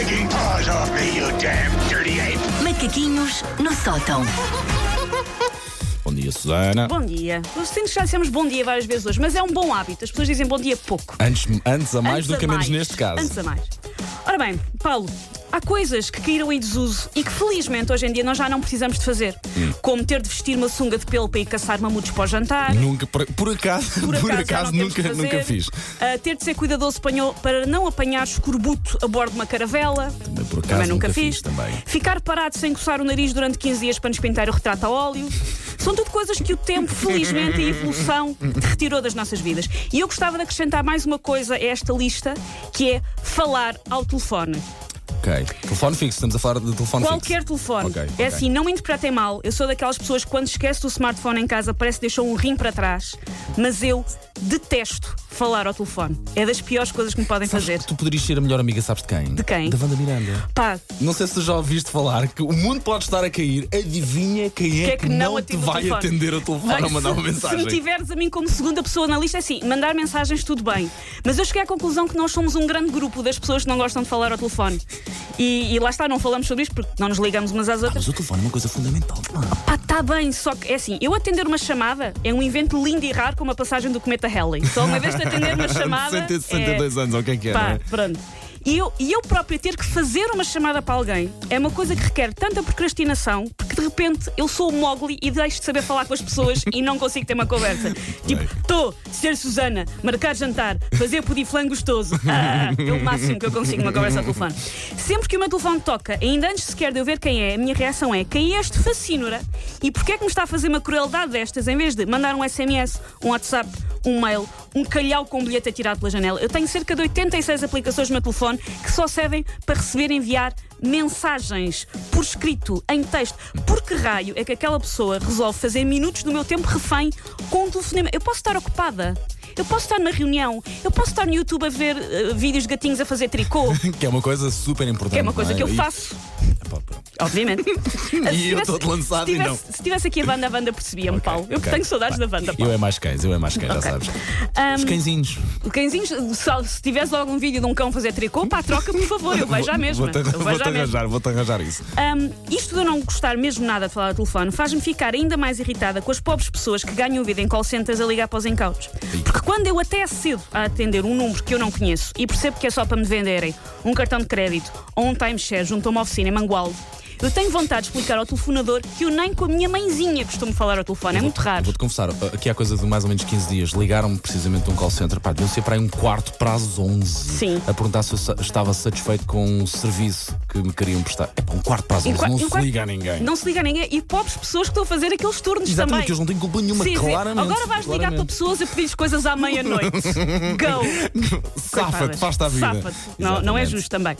taking paws off me, you damn dirty ape! Macaquinhos no sótão. Bom dia, Susana. Bom dia. Eu sinto que já dissemos bom dia várias vezes hoje, mas é um bom hábito. As pessoas dizem bom dia pouco. Antes, antes a mais Antes do a que a menos mais. neste caso. Antes a mais. Ora bem, Paulo, há coisas que caíram em desuso e que felizmente hoje em dia nós já não precisamos de fazer. Hum. Como ter de vestir uma sunga de pelo para ir caçar mamutos para o jantar. Nunca, por, por acaso, por Por acaso, acaso, não temos nunca, nunca fiz. Uh, ter de ser cuidadoso para não apanhar escorbuto a bordo de uma caravela. Também por acaso Também nunca, nunca fiz. fiz, também. Ficar parado sem coçar o nariz durante 15 dias para nos pintar o retrato a óleo. São tudo coisas que o tempo, felizmente, e a evolução retirou das nossas vidas. E eu gostava de acrescentar mais uma coisa a esta lista, que é falar ao telefone. Ok. Telefone fixo, estamos a falar de telefone Qualquer fixo. telefone. Ok, É ok. assim, não me interpretem mal. Eu sou daquelas pessoas que quando esquece do smartphone em casa parece que deixou um rim para trás. Mas eu detesto falar ao telefone. É das piores coisas que me podem Sabes fazer. que tu poderias ser a melhor amiga, sabes de quem? De quem? Da Wanda Miranda. Pá, Não sei se tu já ouviste falar que o mundo pode estar a cair, adivinha quem é, que é que não te atende o vai telefone? atender o telefone Olha, a mandar uma se- mensagem. Se me tiveres a mim como segunda pessoa na lista, é assim, mandar mensagens tudo bem. Mas eu cheguei à conclusão que nós somos um grande grupo das pessoas que não gostam de falar ao telefone. E, e lá está, não falamos sobre isto porque não nos ligamos umas às outras. Mas o telefone é uma coisa fundamental. pá. Pá, tá bem, só que é assim, eu atender uma chamada é um evento lindo e raro como a passagem do cometa Halley. Só uma vez de atender uma chamada. 162 é... anos, ou o que é é? Pá, é? pronto. E eu, e eu própria ter que fazer uma chamada para alguém é uma coisa que requer tanta procrastinação porque de repente eu sou o Mowgli e deixo de saber falar com as pessoas e não consigo ter uma conversa. Tipo, estou, ser Susana, marcar jantar, fazer pudim gostoso. Ah, é o máximo que eu consigo numa conversa ao telefone. Sempre que o meu telefone toca, ainda antes sequer de eu ver quem é, a minha reação é quem é este fascínora e porquê é que me está a fazer uma crueldade destas em vez de mandar um SMS, um WhatsApp, um mail, um calhau com um bilhete atirado pela janela. Eu tenho cerca de 86 aplicações no meu telefone que só servem para receber e enviar mensagens por escrito, em texto. Por que raio é que aquela pessoa resolve fazer minutos do meu tempo refém com um telefonema? Eu posso estar ocupada. Eu posso estar numa reunião, eu posso estar no YouTube a ver eh, vídeos de gatinhos a fazer tricô, Que é uma coisa super importante. que é uma coisa não que eu E- faço, pronto. Obviamente. E eu estou-te lançado se e não. tivesse, se tivesse aqui a Wanda, a Wanda percebia-me, Ok, Paulo. Eu ok. tenho saudades da Wanda, Eu Paulo. é mais cães, eu é mais cães, Ok. já sabes. Ahm, Os cãezinhos. O cãezinho, se, se tivesse algum vídeo de um cão fazer tricô, pá, troca, por favor, eu vejo já mesmo. Vou-te Eu arranjar, vou-te arranjar isso. Ahm, isto de eu não gostar mesmo nada de falar ao telefone faz-me ficar ainda mais irritada com as pobres pessoas que ganham vida em call centers a ligar para os encautos. Porque quando eu até cedo a atender um número que eu não conheço e percebo que é só para me venderem um cartão de crédito ou um timeshare junto a uma oficina em Mangualde, eu tenho vontade de explicar ao telefonador que eu nem com a minha mãezinha costumo falar ao telefone. É muito raro. Vou-te confessar, aqui há coisa de mais ou menos 15 dias, ligaram-me precisamente de um call center, pá, deviam ser para aí um quarto para as 11. Sim. A perguntar se eu estava satisfeito com um serviço que me queriam prestar. É para um quarto para as 11, qua- não se liga a ninguém. Não se liga a ninguém. E pobres pessoas que estão a fazer aqueles turnos Exatamente, também. que eles não têm culpa nenhuma, Sim, sim. claramente. Agora vais ligar para claramente. pessoas a pedir-lhes coisas à meia-noite. Go! Safa-te, faz-te a vida. Safa-te. Não, não é justo também.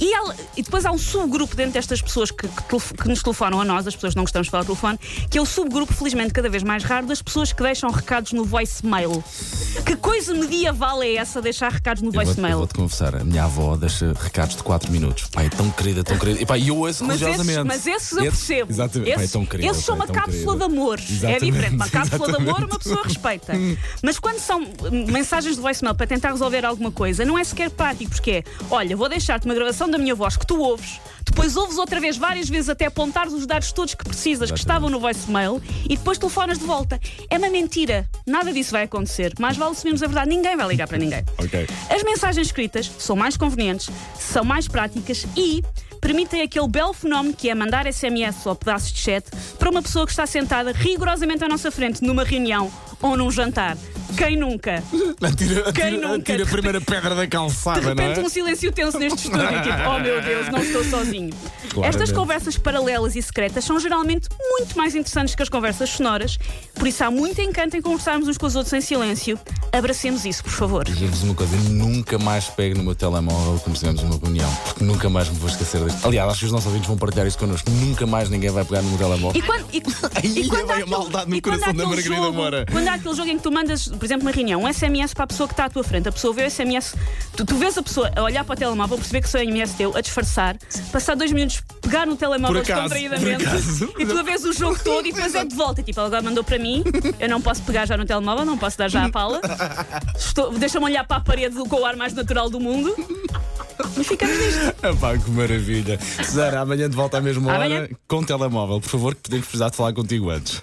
E, ela- e depois há um subgrupo dentro destas pessoas que, que que nos telefonam a nós, as pessoas que não gostamos de falar ao telefone, que é o subgrupo, felizmente, cada vez mais raro, das pessoas que deixam recados no voicemail. Que coisa medieval é essa, deixar recados no Eu voicemail? vou-te confessar, a minha avó deixa recados de 4 minutos. Pai, é tão querida, tão querida. E pá, eu ouço Mas esses, mas esses eu Esse- percebo. Exatamente. Pá, é Esses, tão querida, esses são uma é tão cápsula de amor. É Exatamente, diferente. Uma cápsula de amor, exatamente. uma pessoa respeita. Mas quando são mensagens de voicemail para tentar resolver alguma coisa, não é sequer prático, porque é: olha, vou deixar-te uma gravação da minha voz que tu ouves, depois ouves outra vez, várias vezes, até apontares os dados todos que precisas, que estavam no voicemail, e depois telefonas de volta. É uma mentira. Nada disso vai acontecer. Mais vale assumirmos a verdade. Ninguém vai ligar para ninguém. Ok. As mensagens escritas são mais convenientes, são mais práticas e permitem aquele belo fenómeno que é mandar SMS ou pedaços de chat para uma pessoa que está sentada rigorosamente à nossa frente numa reunião ou num jantar. Quem nunca? Atira, Quem atira, nunca? atira a primeira pedra da calçada, De não repente é? um silêncio tenso neste estúdio, tipo, oh meu Deus, não estou sozinho. Claramente. Estas conversas paralelas e secretas são geralmente muito mais interessantes que as conversas sonoras, por isso há muito encanto em conversarmos uns com os outros em silêncio. Abracemos isso, por favor. Dizer-vos uma coisa, nunca mais pego no meu telemóvel quando estivermos numa reunião, porque nunca mais me vou esquecer disto. Aliás, acho que os nossos ouvintes vão partilhar isso connosco. Nunca mais ninguém vai pegar no meu telemóvel. E quando, e, e quando há aquele- maldade no coração da Margarida jogo- Moura. Quando há aquele jogo em que tu mandas, por exemplo, uma reunião, um SMS para a pessoa que está à tua frente, a pessoa vê o SMS, tu, tu vês a pessoa a olhar para o telemóvel, perceber que o SMS teu, a disfarçar, passar dois minutos, pegar no telemóvel acaso, descontraídamente e tu a vês o jogo todo e depois é de volta. Tipo, ela agora mandou para mim, eu não posso pegar já no telemóvel, não posso dar já a pala. Deixa-me olhar para a parede com o ar mais natural do mundo. Mas ficamos nisto. Epá, que maravilha. Susana, amanhã de volta à mesma hora Amanhã. com telemóvel, por favor, que podemos precisar de falar contigo antes.